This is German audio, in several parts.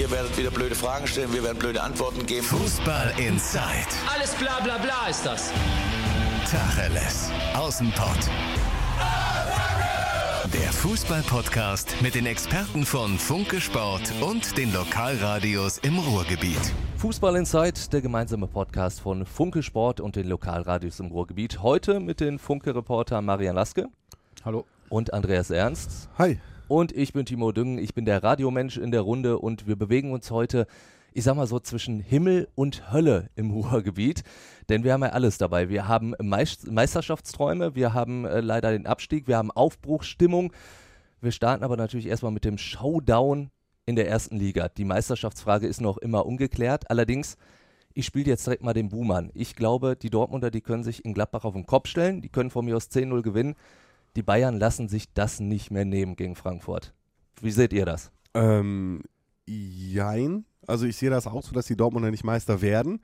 Ihr werdet wieder blöde Fragen stellen, wir werden blöde Antworten geben. Fußball Inside. Alles bla bla bla ist das. Tacheles. Außenpott. Der Fußball-Podcast mit den Experten von Funke Sport und den Lokalradios im Ruhrgebiet. Fußball Insight, der gemeinsame Podcast von Funke Sport und den Lokalradios im Ruhrgebiet. Heute mit den Funke-Reporter Marian Laske. Hallo. Und Andreas Ernst. Hi. Und ich bin Timo Düngen, ich bin der Radiomensch in der Runde und wir bewegen uns heute, ich sag mal so, zwischen Himmel und Hölle im Ruhrgebiet. Denn wir haben ja alles dabei. Wir haben Meisterschaftsträume, wir haben äh, leider den Abstieg, wir haben Aufbruchsstimmung. Wir starten aber natürlich erstmal mit dem Showdown in der ersten Liga. Die Meisterschaftsfrage ist noch immer ungeklärt. Allerdings, ich spiele jetzt direkt mal den Boom an. Ich glaube, die Dortmunder, die können sich in Gladbach auf den Kopf stellen, die können von mir aus 10-0 gewinnen. Die Bayern lassen sich das nicht mehr nehmen gegen Frankfurt. Wie seht ihr das? Ähm, jein. Also ich sehe das auch so, dass die Dortmunder nicht Meister werden.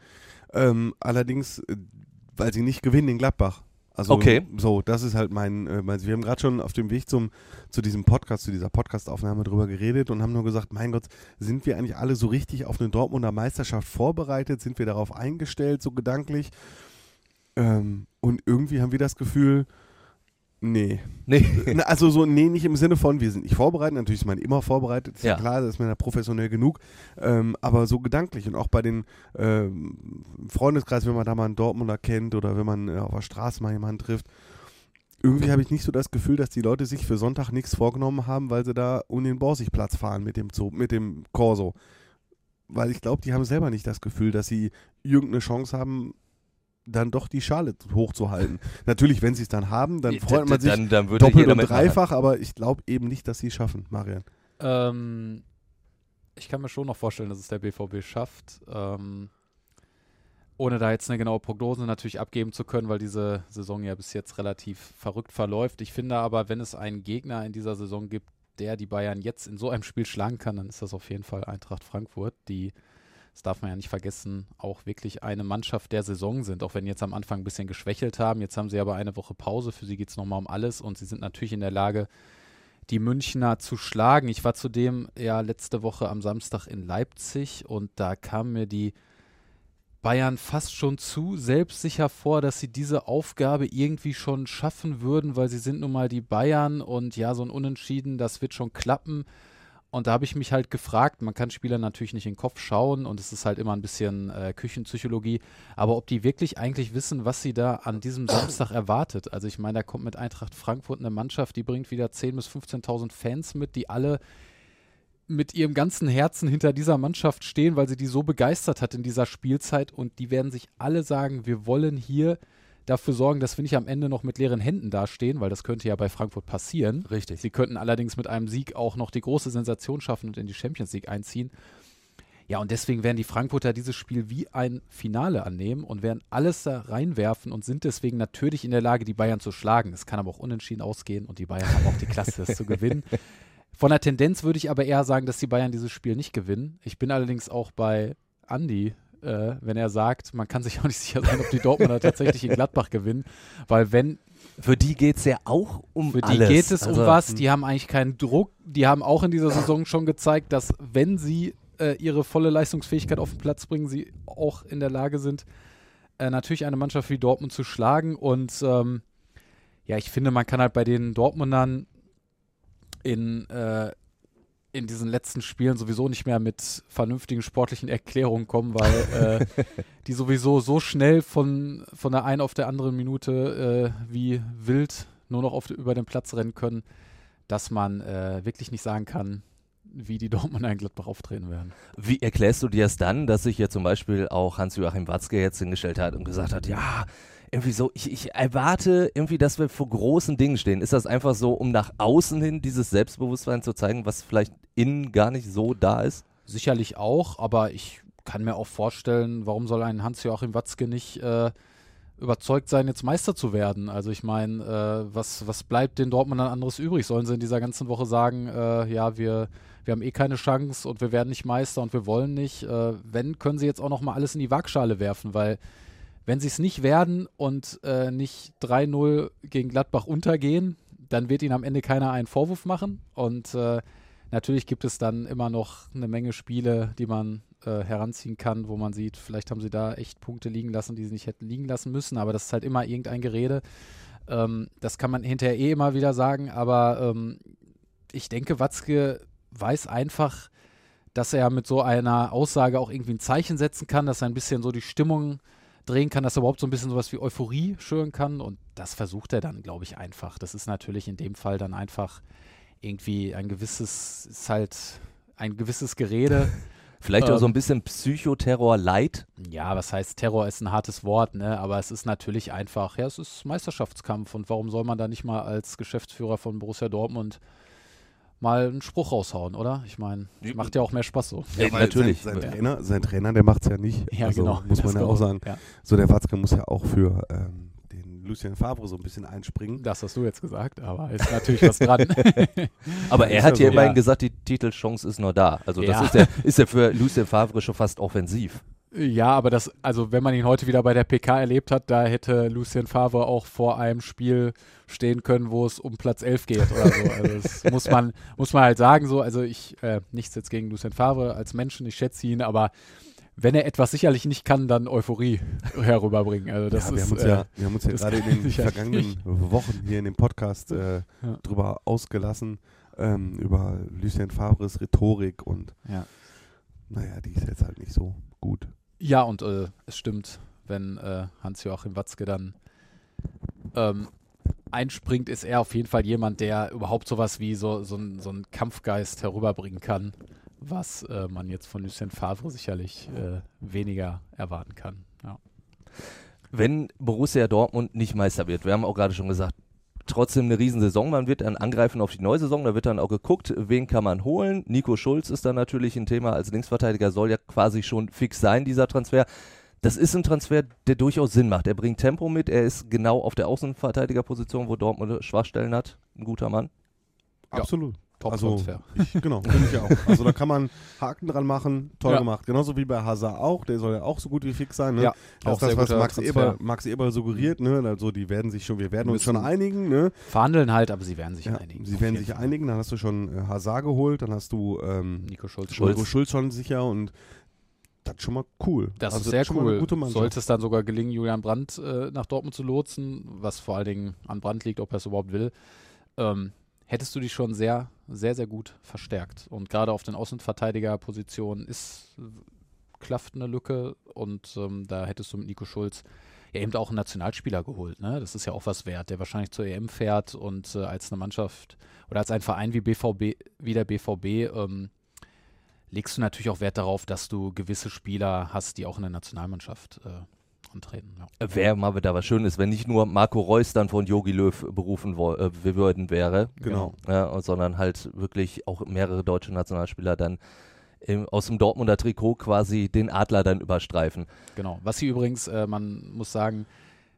Ähm, allerdings, äh, weil sie nicht gewinnen in Gladbach. Also okay. so, das ist halt mein, äh, mein wir haben gerade schon auf dem Weg zum, zu diesem Podcast, zu dieser Podcastaufnahme drüber geredet und haben nur gesagt, mein Gott, sind wir eigentlich alle so richtig auf eine Dortmunder Meisterschaft vorbereitet? Sind wir darauf eingestellt, so gedanklich? Ähm, und irgendwie haben wir das Gefühl, Nee. Nee. Also so, nee, nicht im Sinne von, wir sind nicht vorbereitet, natürlich ist man immer vorbereitet, ist ja, Ja. klar, da ist man ja professionell genug, ähm, aber so gedanklich und auch bei den ähm, Freundeskreis, wenn man da mal einen Dortmunder kennt oder wenn man äh, auf der Straße mal jemanden trifft, irgendwie habe ich nicht so das Gefühl, dass die Leute sich für Sonntag nichts vorgenommen haben, weil sie da um den Borsigplatz fahren mit dem Zoo, mit dem Corso. Weil ich glaube, die haben selber nicht das Gefühl, dass sie irgendeine Chance haben, dann doch die Schale hochzuhalten. Natürlich, wenn sie es dann haben, dann freut man sich dann, dann doppelt und dreifach, aber ich glaube eben nicht, dass sie es schaffen, Marian. Ähm, ich kann mir schon noch vorstellen, dass es der BVB schafft. Ähm, ohne da jetzt eine genaue Prognose natürlich abgeben zu können, weil diese Saison ja bis jetzt relativ verrückt verläuft. Ich finde aber, wenn es einen Gegner in dieser Saison gibt, der die Bayern jetzt in so einem Spiel schlagen kann, dann ist das auf jeden Fall Eintracht Frankfurt, die, das darf man ja nicht vergessen, auch wirklich eine Mannschaft der Saison sind, auch wenn jetzt am Anfang ein bisschen geschwächelt haben. Jetzt haben sie aber eine Woche Pause, für sie geht es nochmal um alles und sie sind natürlich in der Lage, die Münchner zu schlagen. Ich war zudem ja letzte Woche am Samstag in Leipzig und da kam mir die Bayern fast schon zu selbstsicher vor, dass sie diese Aufgabe irgendwie schon schaffen würden, weil sie sind nun mal die Bayern und ja, so ein Unentschieden, das wird schon klappen. Und da habe ich mich halt gefragt, man kann Spieler natürlich nicht in den Kopf schauen und es ist halt immer ein bisschen äh, Küchenpsychologie, aber ob die wirklich eigentlich wissen, was sie da an diesem Samstag erwartet. Also ich meine, da kommt mit Eintracht Frankfurt eine Mannschaft, die bringt wieder 10.000 bis 15.000 Fans mit, die alle mit ihrem ganzen Herzen hinter dieser Mannschaft stehen, weil sie die so begeistert hat in dieser Spielzeit und die werden sich alle sagen, wir wollen hier dafür sorgen, dass wir nicht am Ende noch mit leeren Händen dastehen, weil das könnte ja bei Frankfurt passieren. Richtig. Sie könnten allerdings mit einem Sieg auch noch die große Sensation schaffen und in die Champions League einziehen. Ja, und deswegen werden die Frankfurter dieses Spiel wie ein Finale annehmen und werden alles da reinwerfen und sind deswegen natürlich in der Lage, die Bayern zu schlagen. Es kann aber auch unentschieden ausgehen und die Bayern haben auch die Klasse, das zu gewinnen. Von der Tendenz würde ich aber eher sagen, dass die Bayern dieses Spiel nicht gewinnen. Ich bin allerdings auch bei Andy, äh, wenn er sagt, man kann sich auch nicht sicher sein, ob die Dortmunder tatsächlich in Gladbach gewinnen, weil wenn Für die geht es ja auch um für die alles. geht es Also, um was, die haben eigentlich keinen Druck, die haben auch in dieser Saison schon gezeigt, dass wenn sie äh, ihre volle Leistungsfähigkeit auf den Platz bringen, sie auch in der Lage sind, äh, natürlich eine Mannschaft wie Dortmund zu schlagen. Und ähm, ja, ich finde, man kann halt bei den Dortmundern in, äh, in diesen letzten Spielen sowieso nicht mehr mit vernünftigen sportlichen Erklärungen kommen, weil äh, die sowieso so schnell von, von der einen auf der anderen Minute äh, wie wild nur noch auf, über den Platz rennen können, dass man äh, wirklich nicht sagen kann, wie die Dortmunder in Gladbach auftreten werden. Wie erklärst du dir es dann, dass sich ja zum Beispiel auch Hans-Joachim Watzke jetzt hingestellt hat und gesagt hat, ja, irgendwie so, ich, ich erwarte irgendwie, dass wir vor großen Dingen stehen. Ist das einfach so, um nach außen hin dieses Selbstbewusstsein zu zeigen, was vielleicht innen gar nicht so da ist? Sicherlich auch, aber ich kann mir auch vorstellen, warum soll ein Hans-Joachim Watzke nicht äh, überzeugt sein, jetzt Meister zu werden? Also ich meine, äh, was, was bleibt den Dortmundern anderes übrig? Sollen sie in dieser ganzen Woche sagen, äh, ja, wir, wir haben eh keine Chance und wir werden nicht Meister und wir wollen nicht? Äh, wenn, können sie jetzt auch noch mal alles in die Waagschale werfen, weil wenn sie es nicht werden und äh, nicht 3-0 gegen Gladbach untergehen, dann wird ihnen am Ende keiner einen Vorwurf machen. Und äh, Natürlich gibt es dann immer noch eine Menge Spiele, die man äh, heranziehen kann, wo man sieht, vielleicht haben sie da echt Punkte liegen lassen, die sie nicht hätten liegen lassen müssen, aber das ist halt immer irgendein Gerede. Ähm, das kann man hinterher eh immer wieder sagen, aber ähm, ich denke, Watzke weiß einfach, dass er mit so einer Aussage auch irgendwie ein Zeichen setzen kann, dass er ein bisschen so die Stimmung drehen kann, dass er überhaupt so ein bisschen sowas wie Euphorie schüren kann und das versucht er dann, glaube ich, einfach. Das ist natürlich in dem Fall dann einfach irgendwie ein gewisses, ist halt ein gewisses Gerede. Vielleicht auch so ein Ähm, bisschen Psychoterror light. Ja, was heißt Terror ist ein hartes Wort, ne? Aber es ist natürlich einfach, ja, es ist Meisterschaftskampf und warum soll man da nicht mal als Geschäftsführer von Borussia Dortmund mal einen Spruch raushauen, oder? Ich meine, macht ja auch mehr Spaß so. Ja, natürlich. Sein, sein, Ja. Trainer, sein Trainer, der macht es ja nicht. Ja, also, genau. Muss man Das ja auch kommt. sagen. Ja, So, der Watzke muss ja auch für ähm, den Lucien Favre so ein bisschen einspringen. das hast du jetzt gesagt, aber ist natürlich was dran. Aber er hat ja immerhin Ja. gesagt, die Titelchance ist nur da. Also das Ja. ist ja, ist ja für Lucien Favre schon fast offensiv. Ja, aber das, also wenn man ihn heute wieder bei der PK erlebt hat, da hätte Lucien Favre auch vor einem Spiel stehen können, wo es um Platz 11 geht oder so. Also das muss man, muss man halt sagen so. Also ich, äh, nichts jetzt gegen Lucien Favre als Menschen, ich schätze ihn, aber wenn er etwas sicherlich nicht kann, dann Euphorie herüberbringen. Also das ja, wir ist, haben uns äh, ja, wir haben uns ja gerade in den vergangenen nicht. Wochen hier in dem Podcast äh, Ja. drüber ausgelassen, ähm, über Lucien Favres Rhetorik und Ja. naja, die ist jetzt halt nicht so gut. Ja, und äh, es stimmt, wenn äh, Hans-Joachim Watzke dann ähm, einspringt, ist er auf jeden Fall jemand, der überhaupt sowas wie so, so, ein, so einen Kampfgeist herüberbringen kann, was äh, man jetzt von Lucien Favre sicherlich äh, weniger erwarten kann. Ja. Wenn Borussia Dortmund nicht Meister wird, wir haben auch gerade schon gesagt, trotzdem eine Riesensaison, man wird dann angreifen auf die neue Saison, da wird dann auch geguckt, wen kann man holen. Nico Schulz ist dann natürlich ein Thema, als Linksverteidiger soll ja quasi schon fix sein, dieser Transfer. Das ist ein Transfer, der durchaus Sinn macht. Er bringt Tempo mit, er ist genau auf der Außenverteidigerposition, wo Dortmund Schwachstellen hat. Ein guter Mann. Ja. Also, Transfer. ich, genau, finde ich auch. Also da kann man Haken dran machen, toll Ja. gemacht. Genauso wie bei Hazard auch, der soll ja auch so gut wie fix sein. Ne? Ja, das auch ist das, was Max Transfer. Eber, Max Eber suggeriert. Ne? Also die werden sich schon, wir werden uns schon einigen. Ne? Verhandeln halt, aber sie werden sich Ja, einigen. sie werden sich Fall. einigen, dann hast du schon äh, Hazard geholt, dann hast du ähm, Nico Schulz. Schulz. Schulz schon sicher und das ist schon mal cool. Das Also ist sehr schon mal eine cool. Gute Mannschaft. Sollte es dann sogar gelingen, Julian Brandt äh, nach Dortmund zu lotsen, was vor allen Dingen an Brandt liegt, ob er es überhaupt will, ähm, hättest du dich schon sehr, sehr, sehr gut verstärkt. Und gerade auf den Außenverteidigerpositionen ist klafft eine Lücke und ähm, da hättest du mit Nico Schulz ja eben auch einen Nationalspieler geholt. Ne? Das ist ja auch was wert, der wahrscheinlich zur EM fährt und äh, als eine Mannschaft oder als ein Verein wie BVB, wie der BVB, ähm, legst du natürlich auch Wert darauf, dass du gewisse Spieler hast, die auch in der Nationalmannschaft äh, antreten. Ja. Wäre mal wieder was Schönes, wenn nicht nur Marco Reus dann von Jogi Löw berufen wo, äh, würden wäre, Genau. ja, und- sondern halt wirklich auch mehrere deutsche Nationalspieler dann im, aus dem Dortmunder Trikot quasi den Adler dann überstreifen. Genau. Was sie übrigens, äh, man muss sagen,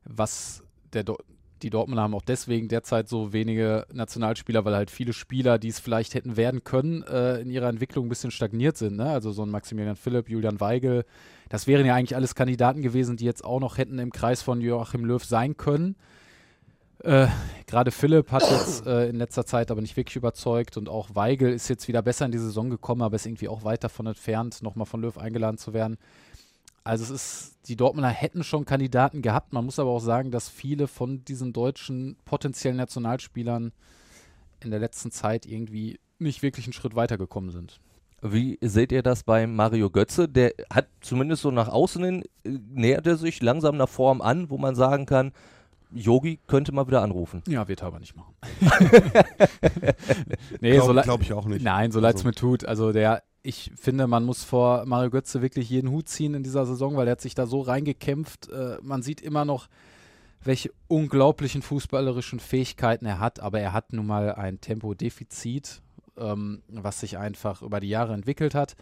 was der Do die Dortmunder haben auch deswegen derzeit so wenige Nationalspieler, weil halt viele Spieler, die es vielleicht hätten werden können, äh, in ihrer Entwicklung ein bisschen stagniert sind. Ne? Also so ein Maximilian Philipp, Julian Weigel, das wären ja eigentlich alles Kandidaten gewesen, die jetzt auch noch hätten im Kreis von Joachim Löw sein können. Äh, Gerade Philipp hat jetzt äh, in letzter Zeit aber nicht wirklich überzeugt und auch Weigel ist jetzt wieder besser in die Saison gekommen, aber ist irgendwie auch weit davon entfernt, nochmal von Löw eingeladen zu werden. Also es ist, die Dortmunder hätten schon Kandidaten gehabt. Man muss aber auch sagen, dass viele von diesen deutschen potenziellen Nationalspielern in der letzten Zeit irgendwie nicht wirklich einen Schritt weitergekommen sind. Wie seht ihr das bei Mario Götze? Der hat zumindest so nach außen hin, äh, nähert er sich langsam einer Form an, wo man sagen kann, Yogi könnte mal wieder anrufen. Ja, wird er aber nicht machen. nee, so Glaube le- glaub ich auch nicht. Nein, so leid es Also- mir tut. Also der, ich finde, man muss vor Mario Götze wirklich jeden Hut ziehen in dieser Saison, weil er hat sich da so reingekämpft. Äh, man sieht immer noch, welche unglaublichen fußballerischen Fähigkeiten er hat, aber er hat nun mal ein Tempodefizit, ähm, was sich einfach über die Jahre entwickelt hat.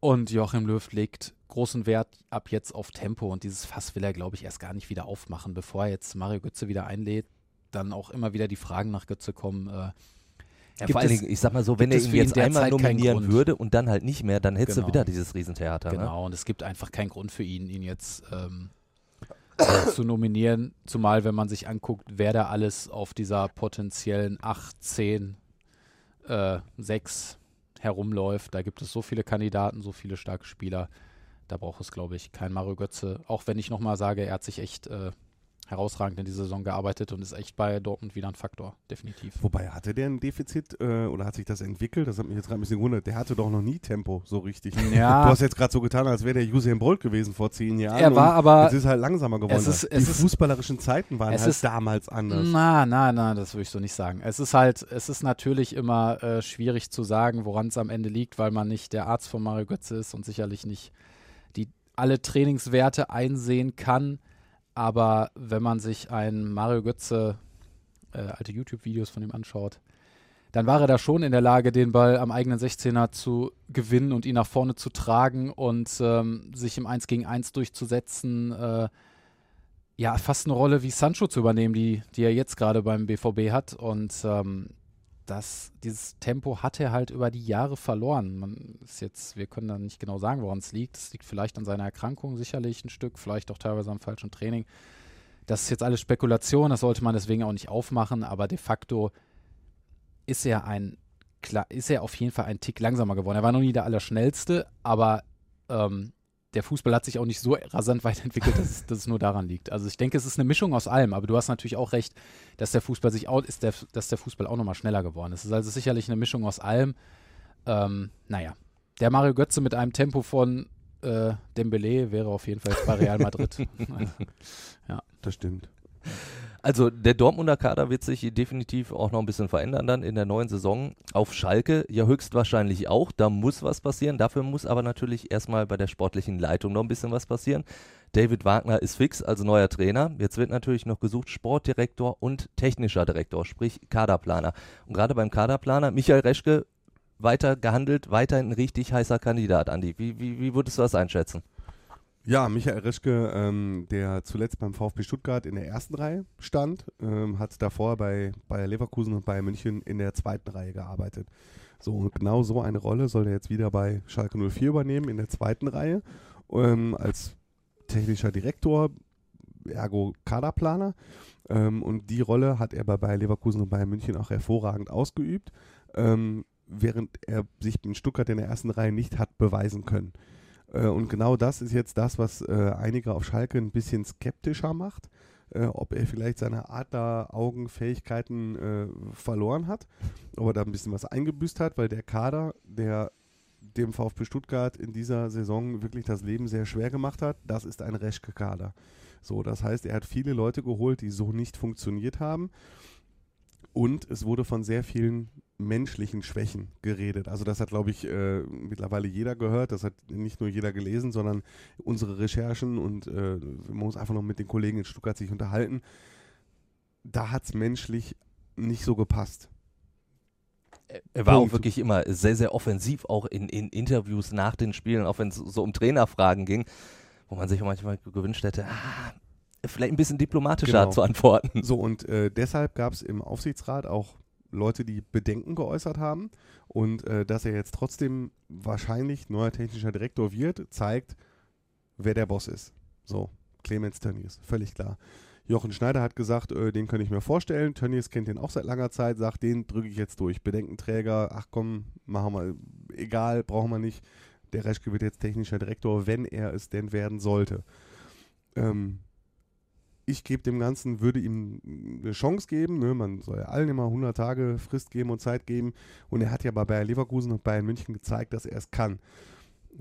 Und Joachim Löw legt großen Wert ab jetzt auf Tempo und dieses Fass will er, glaube ich, erst gar nicht wieder aufmachen, bevor er jetzt Mario Götze wieder einlädt. Dann auch immer wieder die Fragen nach Götze kommen. Äh, Ja, Gibt vor allen Dingen, ich sag mal so, wenn er ihn jetzt einmal nominieren würde und dann halt nicht mehr, dann hättest Genau. du wieder dieses Riesentheater. Ne? Genau, und es gibt einfach keinen Grund für ihn, ihn jetzt ähm, zu nominieren. Zumal, wenn man sich anguckt, wer da alles auf dieser potenziellen 8, 10, äh, 6 herumläuft. Da gibt es so viele Kandidaten, so viele starke Spieler. Da braucht es, glaube ich, kein Mario Götze. Auch wenn ich nochmal sage, er hat sich echt äh, herausragend in dieser Saison gearbeitet und ist echt bei Dortmund wieder ein Faktor, definitiv. Wobei, hatte der ein Defizit äh, oder hat sich das entwickelt? Das hat mich jetzt gerade ein bisschen gewundert. Der hatte doch noch nie Tempo so richtig. Ja. Du hast jetzt gerade so getan, als wäre der Usain Bolt gewesen vor zehn Jahren. Er war aber- Es ist halt langsamer geworden. Es ist- Die es ist- fußballerischen Zeiten waren es halt ist- damals anders. Na, na, na, das würde ich so nicht sagen. Es ist halt, es ist natürlich immer äh, schwierig zu sagen, woran es am Ende liegt, weil man nicht der Arzt von Mario Götze ist und sicherlich nicht die alle Trainingswerte einsehen kann. Aber wenn man sich ein Mario Götze äh, alte YouTube-Videos von ihm anschaut, dann war er da schon in der Lage, den Ball am eigenen 16er zu gewinnen und ihn nach vorne zu tragen und ähm, sich im 1 gegen 1 durchzusetzen. Äh, ja, fast eine Rolle wie Sancho zu übernehmen, die, die er jetzt gerade beim BVB hat. Und ähm, das, dieses Tempo hat er halt über die Jahre verloren. Man ist jetzt, wir können da nicht genau sagen, woran es liegt. Es liegt vielleicht an seiner Erkrankung, sicherlich ein Stück, vielleicht auch teilweise am falschen Training. Das ist jetzt alles Spekulation, das sollte man deswegen auch nicht aufmachen, aber de facto ist er ein, ist er auf jeden Fall ein Tick langsamer geworden. Er war noch nie der Allerschnellste, aber ähm, der Fußball hat sich auch nicht so rasant weiterentwickelt, dass, es- dass es nur daran liegt. Also ich denke, es ist eine Mischung aus allem, aber du hast natürlich auch recht, dass der Fußball sich auch, ist der, dass der Fußball auch nochmal schneller geworden ist. Es ist also sicherlich eine Mischung aus allem. Ähm, naja, der Mario Götze mit einem Tempo von äh, Dembele wäre auf jeden Fall bei Real Madrid. Das stimmt. Also der Dortmunder Kader wird sich definitiv auch noch ein bisschen verändern dann in der neuen Saison. Auf Schalke ja höchstwahrscheinlich auch. Da muss was passieren. Dafür muss aber natürlich erstmal bei der sportlichen Leitung noch ein bisschen was passieren. David Wagner ist fix als neuer Trainer. Jetzt wird natürlich noch gesucht Sportdirektor und technischer Direktor, sprich Kaderplaner. Und gerade beim Kaderplaner, Michael Reschke, weiter gehandelt, weiterhin ein richtig heißer Kandidat, Andi. Wie, wie, wie würdest du das einschätzen? Ja, Michael Reschke, ähm, der zuletzt beim VfB Stuttgart in der ersten Reihe stand, ähm, hat davor bei Bayer Leverkusen und Bayern München in der zweiten Reihe gearbeitet. So, und genau so eine Rolle soll er jetzt wieder bei Schalke 04 übernehmen, in der zweiten Reihe, ähm, als technischer Direktor, ergo Kaderplaner. Ähm, und die Rolle hat er bei Bayer Leverkusen und Bayern München auch hervorragend ausgeübt, ähm, während er sich in Stuttgart in der ersten Reihe nicht hat beweisen können. Äh, und genau das ist jetzt das, was äh, einige auf Schalke ein bisschen skeptischer macht, äh, ob er vielleicht seine Adler-Augenfähigkeiten äh, verloren hat, ob er da ein bisschen was eingebüßt hat, weil der Kader, der dem VfB Stuttgart in dieser Saison wirklich das Leben sehr schwer gemacht hat, das ist ein Reschke-Kader. So, das heißt, er hat viele Leute geholt, die so nicht funktioniert haben. Und es wurde von sehr vielen menschlichen Schwächen geredet. Also das hat, glaube ich, äh, mittlerweile jeder gehört. Das hat nicht nur jeder gelesen, sondern unsere Recherchen und äh, man muss einfach noch mit den Kollegen in Stuttgart sich unterhalten. Da hat es menschlich nicht so gepasst. Er war Punkt. auch wirklich immer sehr, sehr offensiv, auch in, in Interviews nach den Spielen, auch wenn es so um Trainerfragen ging, wo man sich manchmal gewünscht hätte, ah, vielleicht ein bisschen diplomatischer Genau. zu antworten. So, und äh, deshalb gab es im Aufsichtsrat auch Leute, die Bedenken geäußert haben. Und äh, dass er jetzt trotzdem wahrscheinlich neuer technischer Direktor wird, zeigt, wer der Boss ist. So, Clemens Tönnies, völlig klar. Jochen Schneider hat gesagt, äh, den kann ich mir vorstellen. Tönnies kennt den auch seit langer Zeit, sagt, den drücke ich jetzt durch. Bedenkenträger, ach komm, machen wir, egal, brauchen wir nicht. Der Reschke wird jetzt technischer Direktor, wenn er es denn werden sollte. Ähm, ich gebe dem Ganzen, würde ihm eine Chance geben. Ne? Man soll ja allen immer 100 Tage Frist geben und Zeit geben. Und er hat ja bei Bayer Leverkusen und Bayern München gezeigt, dass er es kann.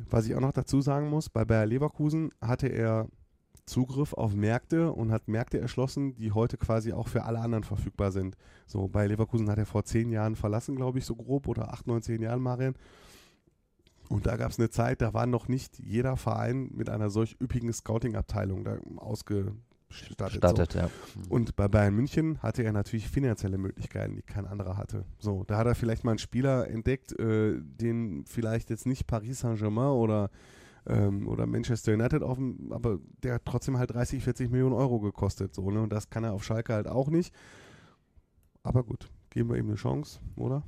Was ich auch noch dazu sagen muss, bei Bayer Leverkusen hatte er Zugriff auf Märkte und hat Märkte erschlossen, die heute quasi auch für alle anderen verfügbar sind. So, bei Leverkusen hat er vor zehn Jahren verlassen, glaube ich, so grob, oder acht, neun, zehn Jahren, Marian. Und da gab es eine Zeit, da war noch nicht jeder Verein mit einer solch üppigen Scouting-Abteilung da ausgestattet. Startet, ja. So. Und bei Bayern München hatte er natürlich finanzielle Möglichkeiten, die kein anderer hatte. So, da hat er vielleicht mal einen Spieler entdeckt, äh, den vielleicht jetzt nicht Paris Saint-Germain oder, ähm, oder Manchester United auf dem, aber der hat trotzdem halt 30, 40 Millionen Euro gekostet. So, ne? Und das kann er auf Schalke halt auch nicht. Aber gut, geben wir ihm eine Chance, oder?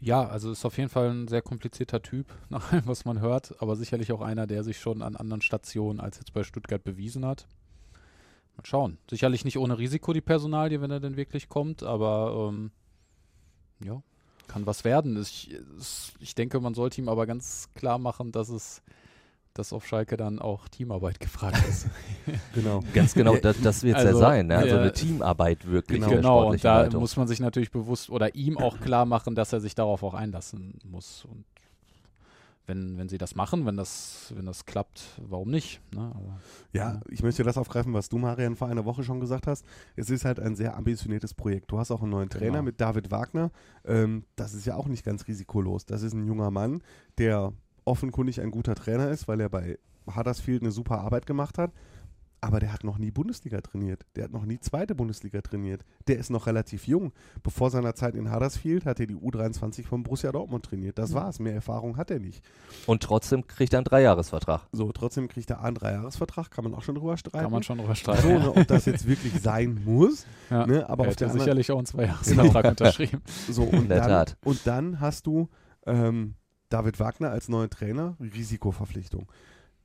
Ja, also ist auf jeden Fall ein sehr komplizierter Typ, nach allem, was man hört, aber sicherlich auch einer, der sich schon an anderen Stationen als jetzt bei Stuttgart bewiesen hat. Mal schauen. Sicherlich nicht ohne Risiko die Personalie, wenn er denn wirklich kommt, aber ähm, ja. kann was werden. Ich, ich denke, man sollte ihm aber ganz klar machen, dass es dass auf Schalke dann auch Teamarbeit gefragt ist. Genau. Ganz genau, das, das wird es Also, ja sein. Ne? Also ja. eine Teamarbeit wirklich. Genau. genau, und da Leitung. muss man sich natürlich bewusst oder ihm auch klar machen, dass er sich darauf auch einlassen muss. Und wenn, wenn sie das machen, wenn das, wenn das klappt, warum nicht? Ne? Aber, Ja, ich möchte das aufgreifen, was du, Marian, vor einer Woche schon gesagt hast. Es ist halt ein sehr ambitioniertes Projekt. Du hast auch einen neuen Trainer Genau. mit David Wagner. Ähm, das ist ja auch nicht ganz risikolos. Das ist ein junger Mann, der offenkundig ein guter Trainer ist, weil er bei Huddersfield eine super Arbeit gemacht hat. Aber der hat noch nie Bundesliga trainiert. Der hat noch nie zweite Bundesliga trainiert. Der ist noch relativ jung. Bevor seiner Zeit in Huddersfield hat er die U23 von Borussia Dortmund trainiert. Das war's. Mehr Erfahrung hat er nicht. Und trotzdem kriegt er einen Dreijahresvertrag. So, trotzdem kriegt er einen Dreijahresvertrag. Kann man auch schon drüber streiten. kann man schon drüber streiten. So, ne, ob das jetzt wirklich sein muss. Ja. Ne, aber er auf der hätte anderen, sicherlich auch einen Zweijahresvertrag unterschrieben. so, und, In der dann, Tat. und dann hast du ähm, David Wagner als neuen Trainer, Risikoverpflichtung.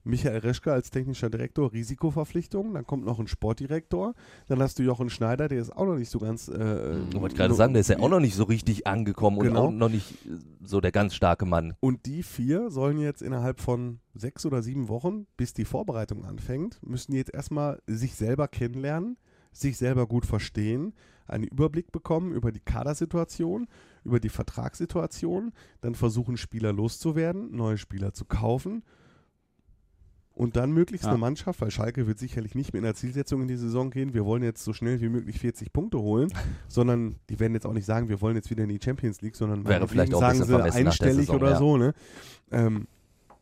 Michael Reschke als technischer Direktor, Risikoverpflichtung. Dann kommt noch ein Sportdirektor. Dann hast du Jochen Schneider, der ist auch noch nicht so ganz. Äh, Ich wollte gerade sagen, der ist ja auch noch nicht so richtig angekommen Genau. und auch noch nicht äh, so der ganz starke Mann. Und die vier sollen jetzt innerhalb von sechs oder sieben Wochen, bis die Vorbereitung anfängt, müssen jetzt erstmal sich selber kennenlernen, sich selber gut verstehen, einen Überblick bekommen über die Kadersituation, über die Vertragssituation, dann versuchen Spieler loszuwerden, neue Spieler zu kaufen und dann möglichst Ja. eine Mannschaft, weil Schalke wird sicherlich nicht mit einer Zielsetzung in die Saison gehen, wir wollen jetzt so schnell wie möglich 40 Punkte holen, sondern die werden jetzt auch nicht sagen, wir wollen jetzt wieder in die Champions League, sondern Wäre vielleicht auch sagen sie einstellig Saison, oder ja. so, ne? Ähm,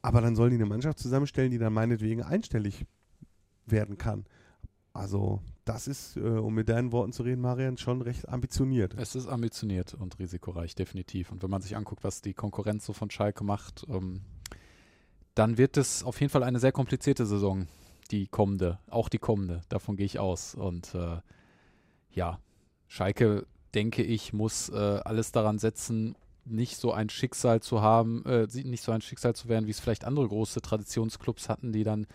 aber dann sollen die eine Mannschaft zusammenstellen, die dann meinetwegen einstellig werden kann. Also, das ist, äh, um mit deinen Worten zu reden, Marian, schon recht ambitioniert. Es ist ambitioniert und risikoreich, definitiv. Und wenn man sich anguckt, was die Konkurrenz so von Schalke macht, ähm, dann wird es auf jeden Fall eine sehr komplizierte Saison, die kommende, auch die kommende. Davon gehe ich aus. Und äh, ja, Schalke, denke ich, muss äh, alles daran setzen, nicht so ein Schicksal zu haben, äh, nicht so ein Schicksal zu werden, wie es vielleicht andere große Traditionsclubs hatten, die dann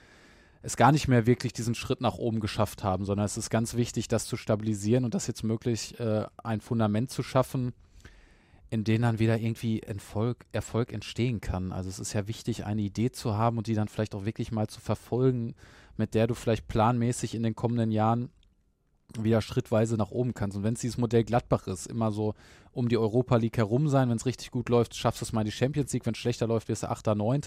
es gar nicht mehr wirklich diesen Schritt nach oben geschafft haben, sondern es ist ganz wichtig, das zu stabilisieren und das jetzt möglich, äh, ein Fundament zu schaffen, in dem dann wieder irgendwie Erfolg, Erfolg entstehen kann. Also es ist ja wichtig, eine Idee zu haben und die dann vielleicht auch wirklich mal zu verfolgen, mit der du vielleicht planmäßig in den kommenden Jahren wieder schrittweise nach oben kannst. Und wenn es dieses Modell Gladbach ist, immer so um die Europa League herum sein, wenn es richtig gut läuft, schaffst du es mal in die Champions League, wenn es schlechter läuft, wirst du 8., 9.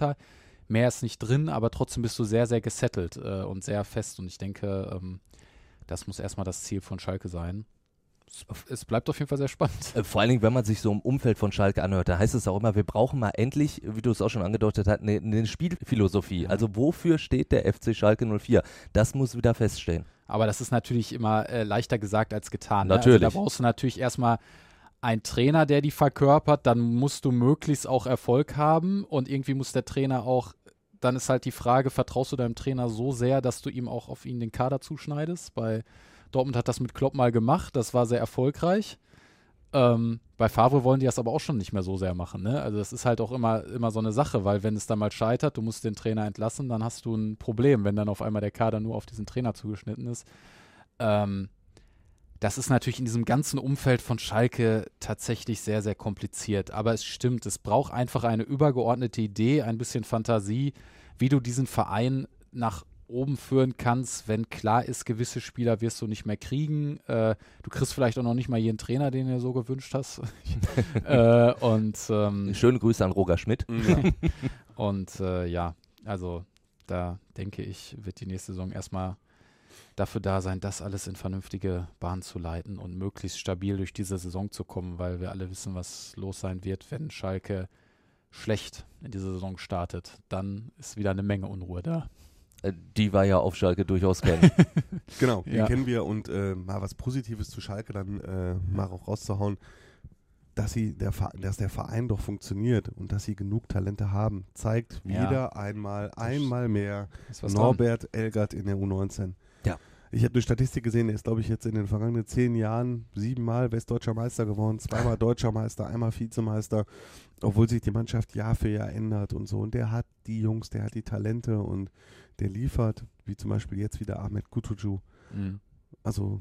Mehr ist nicht drin, aber trotzdem bist du sehr, sehr gesettelt äh, und sehr fest. Und ich denke, ähm, das muss erstmal das Ziel von Schalke sein. Es, bleibt auf jeden Fall sehr spannend. Äh, Vor allen Dingen, wenn man sich so im Umfeld von Schalke anhört, da heißt es auch immer, wir brauchen mal endlich, wie du es auch schon angedeutet hast, eine, eine Spielphilosophie. Also wofür steht der FC Schalke 04? Das muss wieder feststehen. Aber das ist natürlich immer äh, leichter gesagt als getan. Ne? Natürlich. Also da brauchst du natürlich erstmal einen Trainer, der die verkörpert, dann musst du möglichst auch Erfolg haben und irgendwie muss der Trainer auch, dann ist halt die Frage, vertraust du deinem Trainer so sehr, dass du ihm auch auf ihn den Kader zuschneidest? Bei Dortmund hat das mit Klopp mal gemacht, das war sehr erfolgreich. Ähm, bei Favre wollen die das aber auch schon nicht mehr so sehr machen. Ne? Also das ist halt auch immer, immer so eine Sache, weil wenn es dann mal scheitert, du musst den Trainer entlassen, dann hast du ein Problem, wenn dann auf einmal der Kader nur auf diesen Trainer zugeschnitten ist. Ähm, das ist natürlich in diesem ganzen Umfeld von Schalke tatsächlich sehr, sehr kompliziert. Aber es stimmt, es braucht einfach eine übergeordnete Idee, ein bisschen Fantasie, wie du diesen Verein nach oben führen kannst, wenn klar ist, gewisse Spieler wirst du nicht mehr kriegen. Äh, du kriegst vielleicht auch noch nicht mal jeden Trainer, den du so gewünscht hast. äh, und ähm, Schöne Grüße an Roger Schmidt. und äh, ja, also da denke ich, wird die nächste Saison erstmal dafür da sein, das alles in vernünftige Bahn zu leiten und möglichst stabil durch diese Saison zu kommen, weil wir alle wissen, was los sein wird, wenn Schalke schlecht in diese Saison startet. Dann ist wieder eine Menge Unruhe da. Äh, Die war ja auf Schalke durchaus kennen. Genau, den Ja. kennen wir und äh, mal was Positives zu Schalke dann äh, mal auch rauszuhauen, dass, sie der, dass der Verein doch funktioniert und dass sie genug Talente haben, zeigt Ja. wieder einmal, einmal mehr was dran. Norbert Elgert in der U19. Ja. Ich habe eine Statistik gesehen, er ist, glaube ich, jetzt in den vergangenen zehn Jahren siebenmal westdeutscher Meister geworden, zweimal deutscher Meister, einmal Vizemeister, obwohl sich die Mannschaft Jahr für Jahr ändert und so. Und der hat die Jungs, der hat die Talente und der liefert, wie zum Beispiel jetzt wieder Ahmed Kutucu. Mhm. Also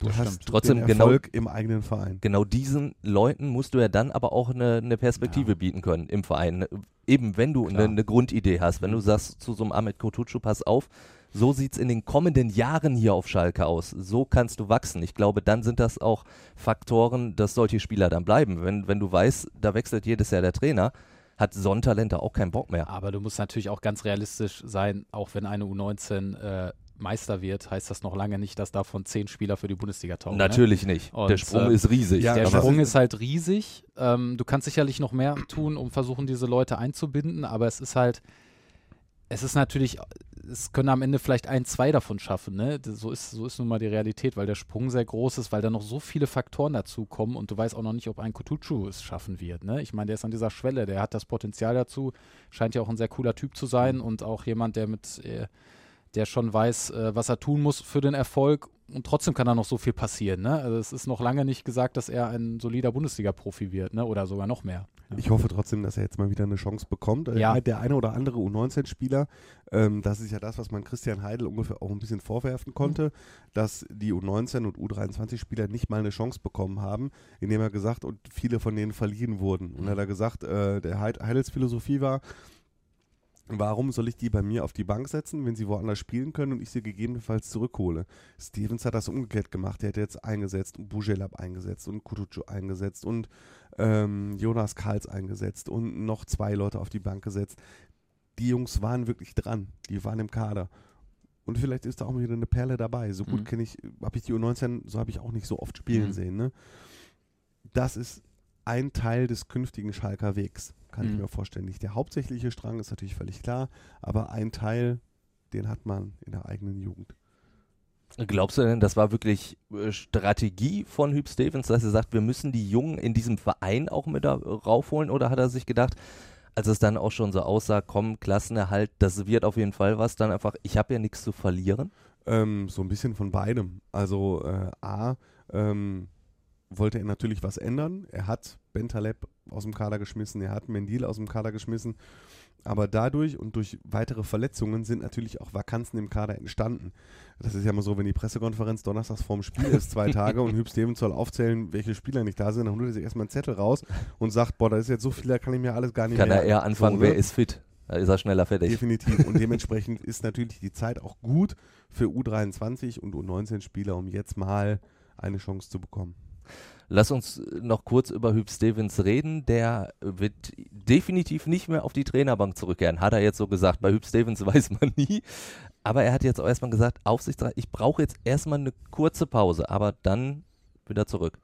Du Das hast stimmt. Trotzdem genau- Erfolg im eigenen Verein. Genau diesen Leuten musst du ja dann aber auch eine, eine Perspektive Ja. bieten können im Verein. Eben wenn du eine, eine Grundidee hast, wenn du sagst zu so einem Ahmed Kotucu, pass auf, so sieht es in den kommenden Jahren hier auf Schalke aus. So kannst du wachsen. Ich glaube, dann sind das auch Faktoren, dass solche Spieler dann bleiben. Wenn, wenn du weißt, da wechselt jedes Jahr der Trainer, hat Sonntalente auch keinen Bock mehr. Aber du musst natürlich auch ganz realistisch sein, auch wenn eine U19 äh, Meister wird, heißt das noch lange nicht, dass davon zehn Spieler für die Bundesliga tauchen. Ne? Natürlich nicht. Und, der Sprung äh, ist riesig. ja, Der Sprung ist halt riesig. Ähm, du kannst sicherlich noch mehr tun, um versuchen, diese Leute einzubinden, aber es ist halt, es ist natürlich, es können am Ende vielleicht ein, zwei davon schaffen, ne? So ist, so ist nun mal die Realität, weil der Sprung sehr groß ist, weil da noch so viele Faktoren dazukommen und du weißt auch noch nicht, ob ein Kutucu es schaffen wird, ne? Ich meine, der ist an dieser Schwelle, der hat das Potenzial dazu, scheint ja auch ein sehr cooler Typ zu sein und auch jemand, der mit, äh, der schon weiß, äh, was er tun muss für den Erfolg und trotzdem kann da noch so viel passieren, ne? Also es ist noch lange nicht gesagt, dass er ein solider Bundesliga-Profi wird, ne? Oder sogar noch mehr. Ich hoffe trotzdem, dass er jetzt mal wieder eine Chance bekommt. Äh, Ja. Der eine oder andere U19-Spieler, ähm, das ist ja das, was man Christian Heidel ungefähr auch ein bisschen vorwerfen konnte, dass die U19 und U23-Spieler nicht mal eine Chance bekommen haben, indem er gesagt, und viele von denen verliehen wurden. Und er hat er gesagt, äh, der Heid Heidels Philosophie war, Warum soll ich die bei mir auf die Bank setzen, wenn sie woanders spielen können und ich sie gegebenenfalls zurückhole? Stevens hat das umgekehrt gemacht. Er hätte jetzt eingesetzt, Bujelab eingesetzt und Kutucu eingesetzt und ähm, Jonas Karls eingesetzt und noch zwei Leute auf die Bank gesetzt. Die Jungs waren wirklich dran. Die waren im Kader. Und vielleicht ist da auch wieder eine Perle dabei. So gut Mhm. kenne ich, habe ich die U19, so habe ich auch nicht so oft spielen Mhm. sehen. Ne? Das ist ein Teil des künftigen Schalker Wegs, kann ich Mhm. mir vorstellen. Nicht der hauptsächliche Strang, ist natürlich völlig klar, aber ein Teil, den hat man in der eigenen Jugend. Glaubst du denn, das war wirklich äh, Strategie von Hüb Stevens, dass er sagt, wir müssen die Jungen in diesem Verein auch mit da raufholen? Oder hat er sich gedacht, als es dann auch schon so aussah, komm, Klassenerhalt, das wird auf jeden Fall was, dann einfach, ich habe ja nichts zu verlieren? Ähm, so ein bisschen von beidem. Also äh, A, ähm, wollte er natürlich was ändern. Er hat Bentaleb aus dem Kader geschmissen, er hat Mendil aus dem Kader geschmissen. Aber dadurch und durch weitere Verletzungen sind natürlich auch Vakanzen im Kader entstanden. Das ist ja immer so, wenn die Pressekonferenz donnerstags vorm Spiel ist, zwei Tage, und Hüb Stevens soll aufzählen, welche Spieler nicht da sind, dann holt er sich erstmal einen Zettel raus und sagt, boah, da ist jetzt so viel, da kann ich mir alles gar nicht Kann mehr. er eher anfangen, so, wer ne? ist fit? Da ist er schneller fertig. Definitiv. Und dementsprechend ist natürlich die Zeit auch gut für U23 und U19-Spieler, um jetzt mal eine Chance zu bekommen. Lass uns noch kurz über Hüb Stevens reden. Der wird definitiv nicht mehr auf die Trainerbank zurückkehren, hat er jetzt so gesagt. Bei Hüb Stevens weiß man nie. Aber er hat jetzt auch erstmal gesagt, Aufsichtsrat, ich brauche jetzt erstmal eine kurze Pause, aber dann wieder zurück.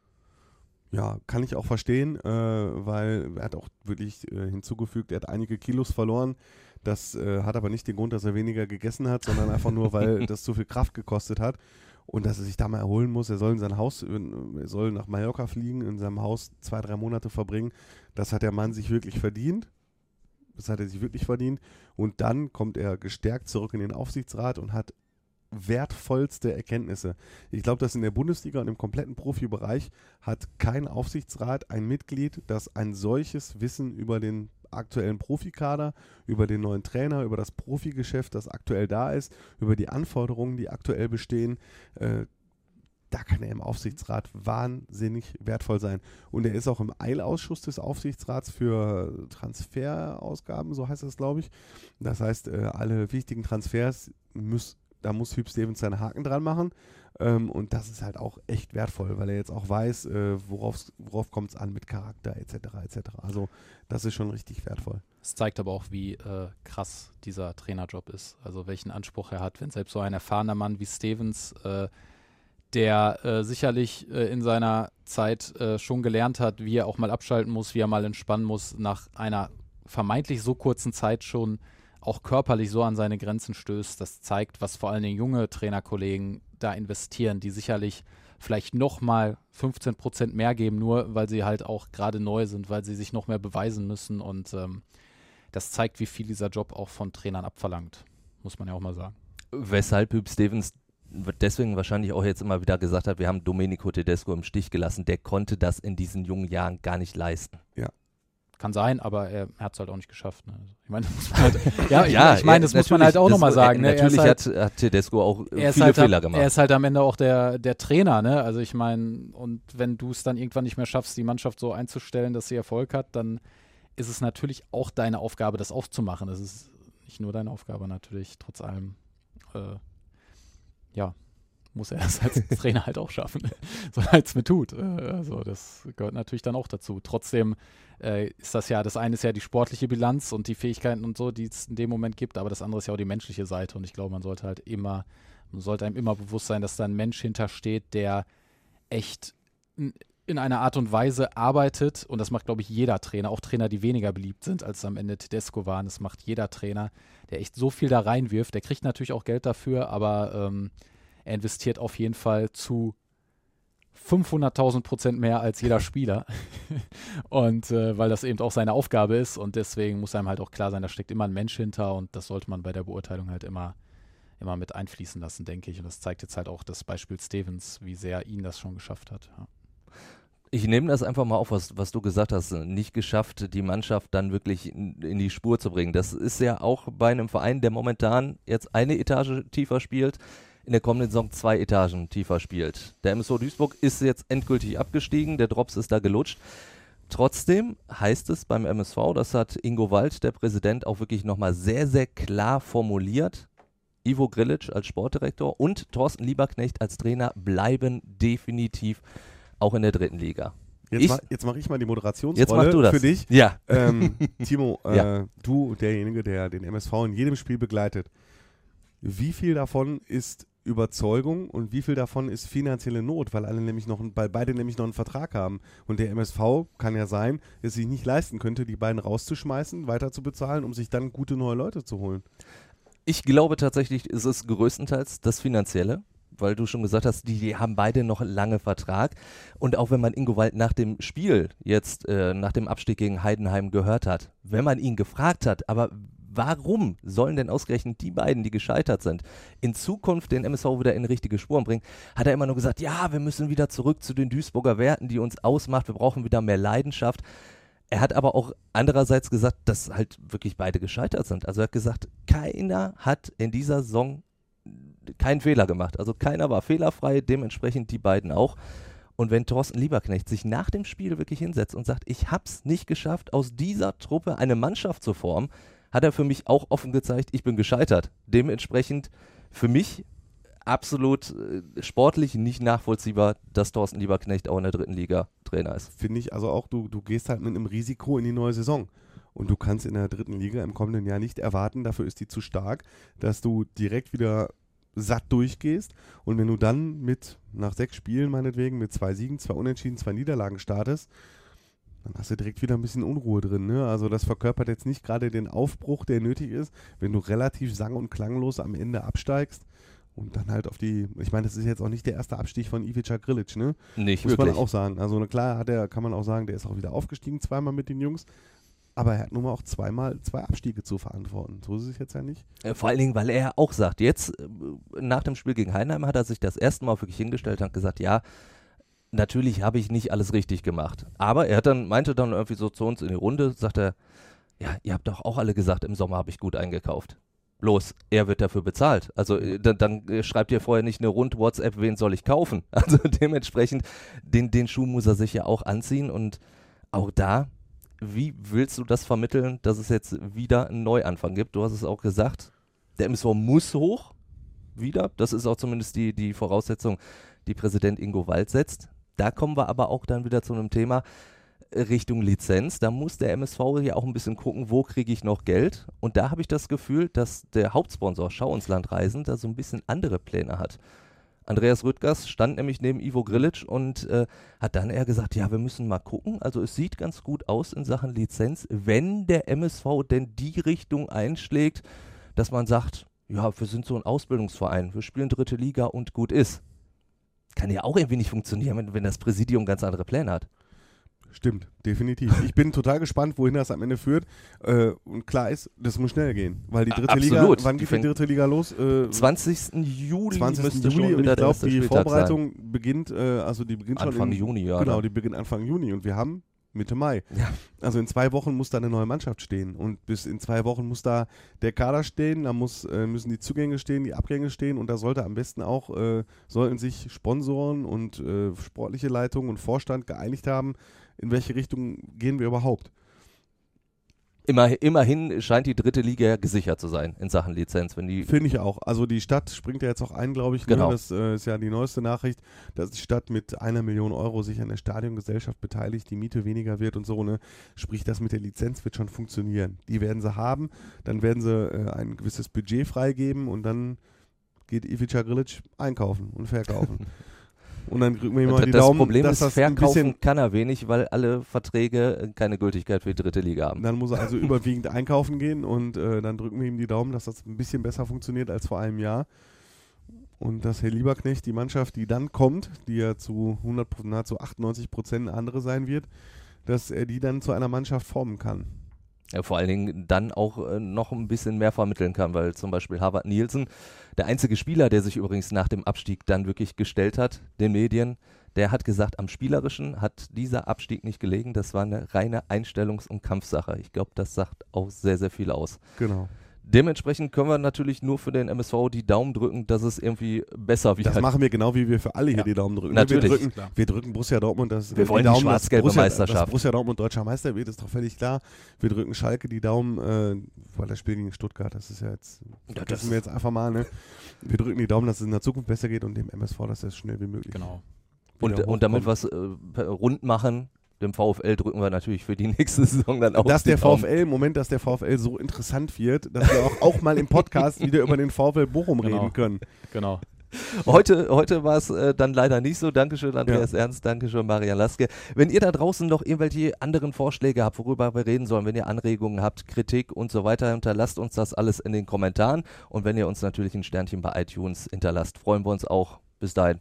Ja, kann ich auch verstehen, äh, weil er hat auch wirklich äh, hinzugefügt, er hat einige Kilos verloren. Das äh, hat aber nicht den Grund, dass er weniger gegessen hat, sondern einfach nur, weil das zu viel Kraft gekostet hat und dass er sich da mal erholen muss. Er soll in sein Haus, er soll nach Mallorca fliegen, in seinem Haus zwei, drei Monate verbringen. Das hat der Mann sich wirklich verdient. Das hat er sich wirklich verdient. Und dann kommt er gestärkt zurück in den Aufsichtsrat und hat wertvollste Erkenntnisse. Ich glaube, dass in der Bundesliga und im kompletten Profibereich hat kein Aufsichtsrat ein Mitglied, das ein solches Wissen über den aktuellen Profikader, über den neuen Trainer, über das Profigeschäft, das aktuell da ist, über die Anforderungen, die aktuell bestehen, äh, da kann er im Aufsichtsrat wahnsinnig wertvoll sein. Und er ist auch im Eilausschuss des Aufsichtsrats für Transferausgaben, so heißt das, glaube ich. Das heißt, äh, alle wichtigen Transfers, muss, da muss Hüb Stevens seinen Haken dran machen. Ähm, und das ist halt auch echt wertvoll, weil er jetzt auch weiß, äh, worauf, kommt es an mit Charakter etc. etc. Also das ist schon richtig wertvoll. Es zeigt aber auch, wie äh, krass dieser Trainerjob ist. Also welchen Anspruch er hat, wenn selbst so ein erfahrener Mann wie Stevens, äh, der äh, sicherlich äh, in seiner Zeit äh, schon gelernt hat, wie er auch mal abschalten muss, wie er mal entspannen muss, nach einer vermeintlich so kurzen Zeit schon auch körperlich so an seine Grenzen stößt. Das zeigt, was vor allen Dingen junge Trainerkollegen da investieren, die sicherlich vielleicht noch mal 15 Prozent mehr geben, nur weil sie halt auch gerade neu sind, weil sie sich noch mehr beweisen müssen und ähm, das zeigt, wie viel dieser Job auch von Trainern abverlangt, muss man ja auch mal sagen. Weshalb Hüb Stevens deswegen wahrscheinlich auch jetzt immer wieder gesagt hat, wir haben Domenico Tedesco im Stich gelassen, der konnte das in diesen jungen Jahren gar nicht leisten. Kann sein, aber er, er hat es halt auch nicht geschafft. Ne? Also, ich meine, das muss man halt, ja, ich, Ja, ich meine, das muss man halt auch natürlich, nochmal sagen. Ne? Natürlich halt, hat, hat Tedesco auch viele halt, Fehler gemacht. Er ist halt am Ende auch der, der Trainer, ne? Also ich meine, und wenn du es dann irgendwann nicht mehr schaffst, die Mannschaft so einzustellen, dass sie Erfolg hat, dann ist es natürlich auch deine Aufgabe, das aufzumachen. Das ist nicht nur deine Aufgabe natürlich, trotz allem. Äh, ja, muss er es als Trainer halt auch schaffen, so es mir tut. Äh, also das gehört natürlich dann auch dazu. Trotzdem äh, ist das ja, das eine ist ja die sportliche Bilanz und die Fähigkeiten und so, die es in dem Moment gibt, aber das andere ist ja auch die menschliche Seite und ich glaube, man sollte halt immer, man sollte einem immer bewusst sein, dass da ein Mensch hintersteht, der echt in- in einer Art und Weise arbeitet und das macht, glaube ich, jeder Trainer, auch Trainer, die weniger beliebt sind, als am Ende Tedesco waren. Das macht jeder Trainer, der echt so viel da reinwirft. Der kriegt natürlich auch Geld dafür, aber ähm, er investiert auf jeden Fall zu 500.000 Prozent mehr als jeder Spieler. und äh, weil das eben auch seine Aufgabe ist und deswegen muss einem halt auch klar sein, da steckt immer ein Mensch hinter und das sollte man bei der Beurteilung halt immer, immer mit einfließen lassen, denke ich. Und das zeigt jetzt halt auch das Beispiel Stevens, wie sehr ihn das schon geschafft hat. Ja. Ich nehme das einfach mal auf, was, was du gesagt hast. Nicht geschafft, die Mannschaft dann wirklich in, in die Spur zu bringen. Das ist ja auch bei einem Verein, der momentan jetzt eine Etage tiefer spielt, in der kommenden Saison zwei Etagen tiefer spielt. Der MSV Duisburg ist jetzt endgültig abgestiegen, der Drops ist da gelutscht. Trotzdem heißt es beim MSV, das hat Ingo Wald, der Präsident, auch wirklich nochmal sehr, sehr klar formuliert. Ivo Grilic als Sportdirektor und Thorsten Lieberknecht als Trainer bleiben definitiv auch in der dritten Liga. Jetzt, mach, jetzt mache ich mal die Jetzt Moderationsrolle mach du das. für dich. Ja. Ähm, Timo, äh, Ja. du, derjenige, der den MSV in jedem Spiel begleitet, wie viel davon ist Überzeugung und wie viel davon ist finanzielle Not, weil alle nämlich noch, weil beide nämlich noch einen Vertrag haben. Und der MSV kann ja sein, dass sich nicht leisten könnte, die beiden rauszuschmeißen, weiter zu bezahlen, um sich dann gute neue Leute zu holen. Ich glaube tatsächlich, ist es größtenteils das Finanzielle, weil du schon gesagt hast, die, die haben beide noch lange Vertrag. Und auch wenn man Ingo Wald nach dem Spiel jetzt, äh, nach dem Abstieg gegen Heidenheim gehört hat, wenn man ihn gefragt hat, aber warum sollen denn ausgerechnet die beiden, die gescheitert sind, in Zukunft den MSV wieder in richtige Spuren bringen, hat er immer nur gesagt, ja, wir müssen wieder zurück zu den Duisburger Werten, die uns ausmacht, wir brauchen wieder mehr Leidenschaft. Er hat aber auch andererseits gesagt, dass halt wirklich beide gescheitert sind. Also er hat gesagt, keiner hat in dieser Saison keinen Fehler gemacht. Also keiner war fehlerfrei, dementsprechend die beiden auch. Und wenn Thorsten Lieberknecht sich nach dem Spiel wirklich hinsetzt und sagt, ich hab's nicht geschafft, aus dieser Truppe eine Mannschaft zu formen, hat er für mich auch offen gezeigt, ich bin gescheitert. Dementsprechend für mich absolut äh, sportlich nicht nachvollziehbar, dass Thorsten Lieberknecht auch in der dritten Liga Trainer ist. Finde ich also auch, du, du gehst halt mit einem Risiko in die neue Saison. Und du kannst in der dritten Liga im kommenden Jahr nicht erwarten, dafür ist die zu stark, dass du direkt wieder satt durchgehst. Und wenn du dann mit, nach sechs Spielen meinetwegen, mit zwei Siegen, zwei Unentschieden, zwei Niederlagen startest, dann hast du direkt wieder ein bisschen Unruhe drin. Ne? Also das verkörpert jetzt nicht gerade den Aufbruch, der nötig ist, wenn du relativ sang- und klanglos am Ende absteigst. Und dann halt auf die, ich meine, das ist jetzt auch nicht der erste Abstieg von Ivica Grilic, ne? Nicht Muss wirklich. man auch sagen. Also klar hat er, kann man auch sagen, der ist auch wieder aufgestiegen, zweimal mit den Jungs. Aber er hat nun mal auch zweimal zwei Abstiege zu verantworten. So ist es jetzt ja nicht. Äh, Vor allen Dingen, weil er auch sagt, jetzt äh, nach dem Spiel gegen Heinheim hat er sich das erste Mal wirklich hingestellt und hat gesagt, ja, natürlich habe ich nicht alles richtig gemacht. Aber er hat dann, meinte dann irgendwie so zu uns in die Runde, sagt er, ja, ihr habt doch auch alle gesagt, im Sommer habe ich gut eingekauft. Bloß, er wird dafür bezahlt. Also äh, dann, dann äh, schreibt ihr vorher nicht eine Rund-WhatsApp, wen soll ich kaufen? Also dementsprechend, den, den Schuh muss er sich ja auch anziehen und auch da, wie willst du das vermitteln, dass es jetzt wieder einen Neuanfang gibt? Du hast es auch gesagt, der MSV muss hoch, wieder. Das ist auch zumindest die, die Voraussetzung, die Präsident Ingo Wald setzt. Da kommen wir aber auch dann wieder zu einem Thema äh, Richtung Lizenz. Da muss der MSV ja auch ein bisschen gucken, wo kriege ich noch Geld. Und da habe ich das Gefühl, dass der Hauptsponsor Schau ins Land reisen da so ein bisschen andere Pläne hat. Andreas Rüttgers stand nämlich neben Ivo Grilic und äh, hat dann eher gesagt, ja, wir müssen mal gucken. Also es sieht ganz gut aus in Sachen Lizenz, wenn der MSV denn die Richtung einschlägt, dass man sagt, ja, wir sind so ein Ausbildungsverein, wir spielen dritte Liga und gut ist. Kann ja auch irgendwie nicht funktionieren, wenn, wenn das Präsidium ganz andere Pläne hat. Stimmt, definitiv. Ich bin total gespannt, wohin das am Ende führt. Äh, und klar ist, das muss schnell gehen. Weil die dritte Liga, Absolut. wann Die geht die dritte Liga los? Äh, 20. Juli 20. müsste Juli und ich glaube, die Vorbereitung beginnt, äh, also die beginnt sein. schon Anfang im, Juni, ja. Genau, die beginnt Anfang Juni und wir haben Mitte Mai. Ja. Also in zwei Wochen muss da eine neue Mannschaft stehen und bis in zwei Wochen muss da der Kader stehen, da muss, äh, müssen die Zugänge stehen, die Abgänge stehen und da sollte am besten auch, äh, sollten sich Sponsoren und äh, sportliche Leitung und Vorstand geeinigt haben, in welche Richtung gehen wir überhaupt. Immer, immerhin scheint die dritte Liga gesichert zu sein in Sachen Lizenz. Wenn die Finde ich auch. Also die Stadt springt ja jetzt auch ein, glaube ich. Genau. Ne? Das äh, ist ja die neueste Nachricht, dass die Stadt mit einer Million Euro sich an der Stadiongesellschaft beteiligt, die Miete weniger wird und so. Ne? Sprich, das mit der Lizenz wird schon funktionieren. Die werden sie haben, dann werden sie äh, ein gewisses Budget freigeben und dann geht Ivica Grilic einkaufen und verkaufen. und dann drücken wir ihm mal die das Daumen, Problem dass ist, das ein verkaufen bisschen kann er wenig, weil alle Verträge äh, keine Gültigkeit für die dritte Liga haben. Dann muss er also überwiegend einkaufen gehen und äh, dann drücken wir ihm die Daumen, dass das ein bisschen besser funktioniert als vor einem Jahr. Und dass Herr Lieberknecht die Mannschaft, die dann kommt, die ja zu 100, nahezu 98 Prozent eine andere sein wird, dass er die dann zu einer Mannschaft formen kann. Ja, vor allen Dingen dann auch äh, noch ein bisschen mehr vermitteln kann, weil zum Beispiel Harvard Nielsen, der einzige Spieler, der sich übrigens nach dem Abstieg dann wirklich gestellt hat, den Medien, der hat gesagt, am Spielerischen hat dieser Abstieg nicht gelegen. Das war eine reine Einstellungs- und Kampfsache. Ich glaube, das sagt auch sehr, sehr viel aus. Genau. Dementsprechend können wir natürlich nur für den MSV die Daumen drücken, dass es irgendwie besser wird. Das machen wir genau, wie wir für alle hier Ja. die Daumen drücken. Natürlich. Wir drücken, wir drücken Borussia Dortmund, dass Wir wollen die Daumen, schwarz-gelbe Borussia- Meisterschaft. Dass Borussia Dortmund deutscher Meister wird, ist doch völlig klar. Wir drücken Schalke die Daumen, äh, weil das Spiel gegen Stuttgart, das ist ja jetzt, Ja, das- wir jetzt einfach mal, ne? Wir drücken die Daumen, dass es in der Zukunft besser geht und dem MSV, dass er so schnell wie möglich Genau. und, und damit was äh, rund machen, dem VfL drücken wir natürlich für die nächste Saison dann auch dass die der. VfL, Moment, dass der VfL so interessant wird, dass wir auch, auch mal im Podcast wieder über den VfL Bochum Genau. reden können. Genau. Heute, heute war es äh, dann leider nicht so. Dankeschön, Andreas Ernst, Dankeschön, Marian Laske. Wenn ihr da draußen noch irgendwelche anderen Vorschläge habt, worüber wir reden sollen, wenn ihr Anregungen habt, Kritik und so weiter, hinterlasst uns das alles in den Kommentaren. Und wenn ihr uns natürlich ein Sternchen bei iTunes hinterlasst, freuen wir uns auch. Bis dahin.